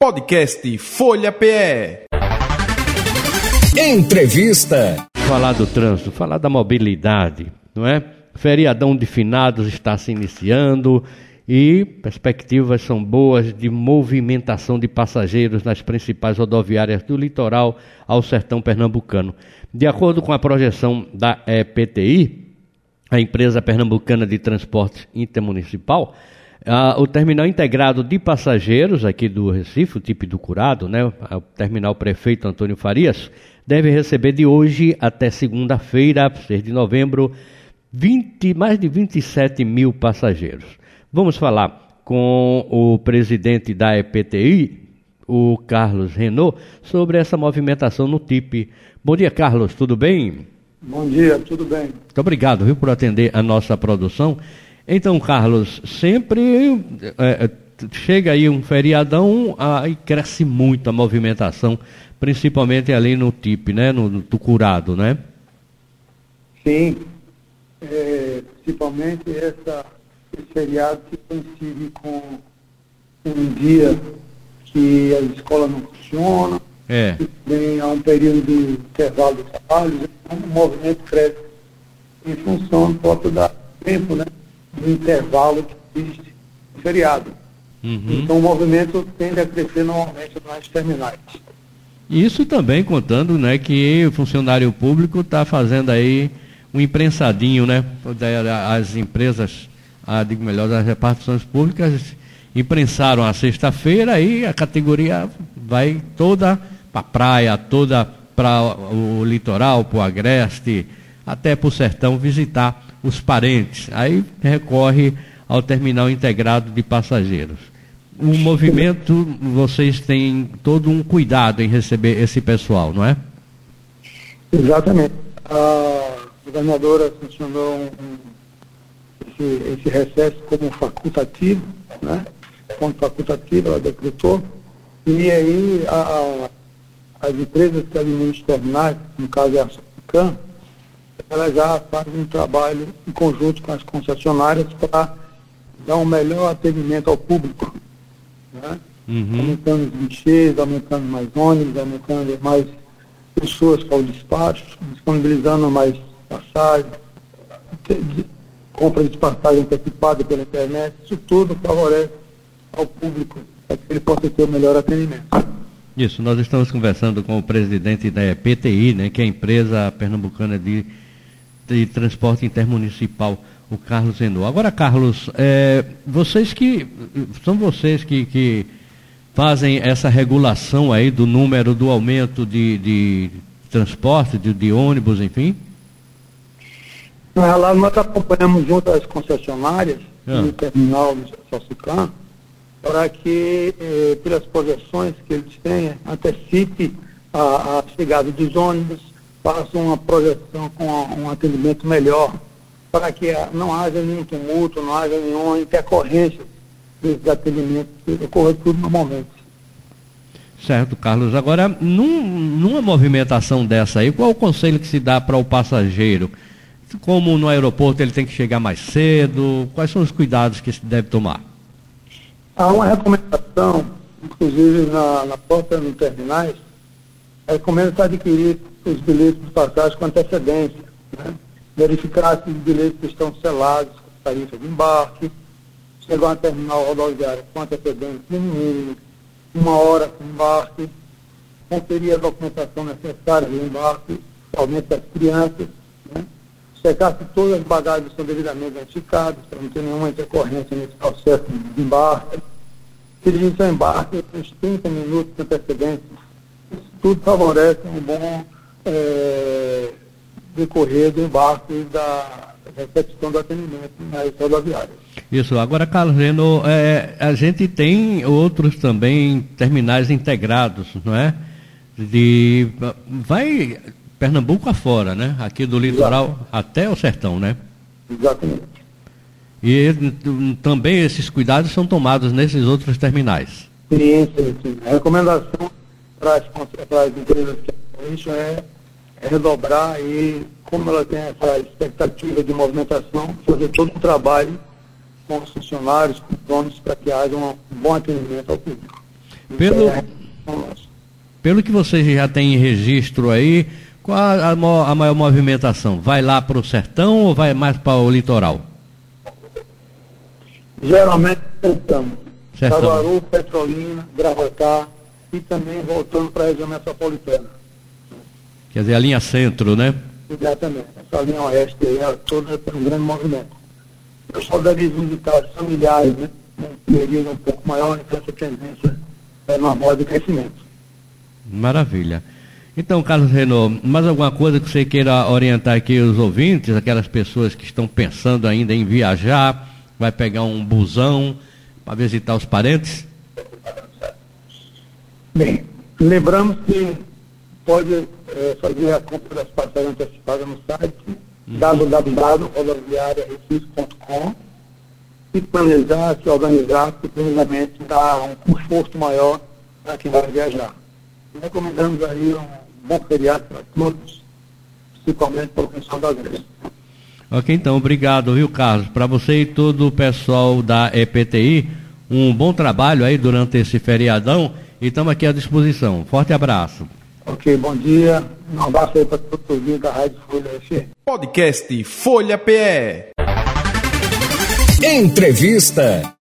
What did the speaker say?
Podcast Folha PE. Entrevista. Falar do trânsito, falar da mobilidade, não é? Feriadão de finados está se iniciando e perspectivas são boas de movimentação de passageiros nas principais rodoviárias do litoral ao sertão pernambucano. De acordo com a projeção da EPTI, a empresa pernambucana de transporte intermunicipal, ah, o terminal integrado de passageiros aqui do Recife, o tipo do Curado, né, o terminal prefeito Antônio Farias, deve receber de hoje até segunda-feira, 6 de novembro, 20, mais de 27 mil passageiros. Vamos falar com o presidente da EPTI, o Carlos Renault, sobre essa movimentação no TIP. Bom dia, Carlos, tudo bem? Bom dia, tudo bem. Muito obrigado viu, por atender a nossa produção. Então, Carlos, sempre é, chega aí um feriadão aí cresce muito a movimentação, principalmente ali no TIP, né? No, no Tucurado, né? Sim, é, principalmente essa, esse feriado que coincide com um dia que a escola não funciona, é. vem a um período de intervalo de trabalho, então o movimento cresce em função do próprio da tempo, né? No intervalo que existe no feriado. Uhum. Então o movimento tende a crescer normalmente nas terminais. Isso também contando né, que o funcionário público está fazendo aí um imprensadinho, né? As empresas, a, digo melhor, as repartições públicas imprensaram a sexta-feira e a categoria vai toda para a praia, toda para o litoral, para o agreste, até para o sertão visitar os parentes. Aí recorre ao terminal integrado de passageiros. O movimento, vocês têm todo um cuidado em receber esse pessoal, não é? Exatamente. A governadora funcionou um, esse, esse recesso como facultativo, né? Como facultativo, ela decretou. E aí a, a, as empresas que administram terminais, no caso é a Sofican, ela já faz um trabalho em conjunto com as concessionárias para dar um melhor atendimento ao público. Né? Uhum. Aumentando os guichês, aumentando mais ônibus, aumentando mais pessoas para o despacho, disponibilizando mais passagens, compra de passagem antecipada pela internet, isso tudo favorece ao público para que ele possa ter o melhor atendimento. Isso, nós estamos conversando com o presidente da PTI, né, que é a empresa pernambucana de de Transporte Intermunicipal, o Carlos Zenou. Agora, Carlos, é, vocês que são vocês que, que, fazem essa regulação aí do número do aumento de, de transporte, de, de ônibus, enfim? Lá nós acompanhamos junto às concessionárias ah. no terminal do Salsicam para que, eh, pelas projeções que eles têm, antecipe a, a chegada dos ônibus, façam uma projeção com um atendimento melhor, para que não haja nenhum tumulto, não haja nenhuma intercorrência desses atendimentos, que ocorra tudo normalmente. Certo, Carlos. Agora, num, numa movimentação dessa aí, qual o conselho que se dá para o passageiro? Como no aeroporto ele tem que chegar mais cedo? Quais são os cuidados que se deve tomar? Há uma recomendação, inclusive na, na porta dos terminais, recomenda-se adquirir os bilhetes de passagem com antecedência, né? verificar se os bilhetes estão selados com tarifa de embarque, chegar a terminal rodoviária com antecedência no mínimo, uma hora com embarque, conferir a documentação necessária do embarque, somente das crianças, né? checar se todas as bagagens são devidamente identificadas, para não ter nenhuma intercorrência nesse processo de embarque, dirigir seu embarque uns 30 minutos de antecedência. Isso tudo favorece um bom é, decorrer do embarque da recepção do atendimento nas rodoviárias. Isso, agora, Carlos Reno, é, a gente tem outros também terminais integrados, não é? De, vai Pernambuco afora, né? Aqui do litoral Exato. até o sertão, né? Exatamente. E também esses cuidados são tomados nesses outros terminais. Sim, sim, sim. A recomendação para as, para as empresas que é redobrar e, como ela tem essa expectativa de movimentação, fazer todo o trabalho com os funcionários, com os donos, para que haja um bom atendimento ao público. Pelo, pelo que vocês já têm em registro aí, qual a, a maior movimentação? Vai lá para o sertão ou vai mais para o litoral? Geralmente sertão. Sertão. Petrolina, Gravatá e também voltando para a região metropolitana. Quer dizer, a linha centro, né? Exatamente. Essa linha oeste aí, ela toda tem um grande movimento. O pessoal deve visitar os familiares, né? Um período um pouco maior, então essa tendência é normal de crescimento. Maravilha. Então, Carlos Renault, mais alguma coisa que você queira orientar aqui os ouvintes, aquelas pessoas que estão pensando ainda em viajar, vai pegar um busão para visitar os parentes? Bem, lembramos que pode é, fazer a compra das passagens antecipadas no site uhum. www.rodoviariarecis.com e planejar, se organizar, que planejamento dá um conforto maior para quem vai viajar. Recomendamos aí um bom feriado para todos, principalmente para o pessoal da Grécia. Ok, então, obrigado, viu, Carlos? Para você e todo o pessoal da EPTI, um bom trabalho aí durante esse feriadão e estamos aqui à disposição. Forte abraço. Ok, bom dia. Um abraço aí para todos os da Rádio Folha FM. Podcast Folha PE. Entrevista.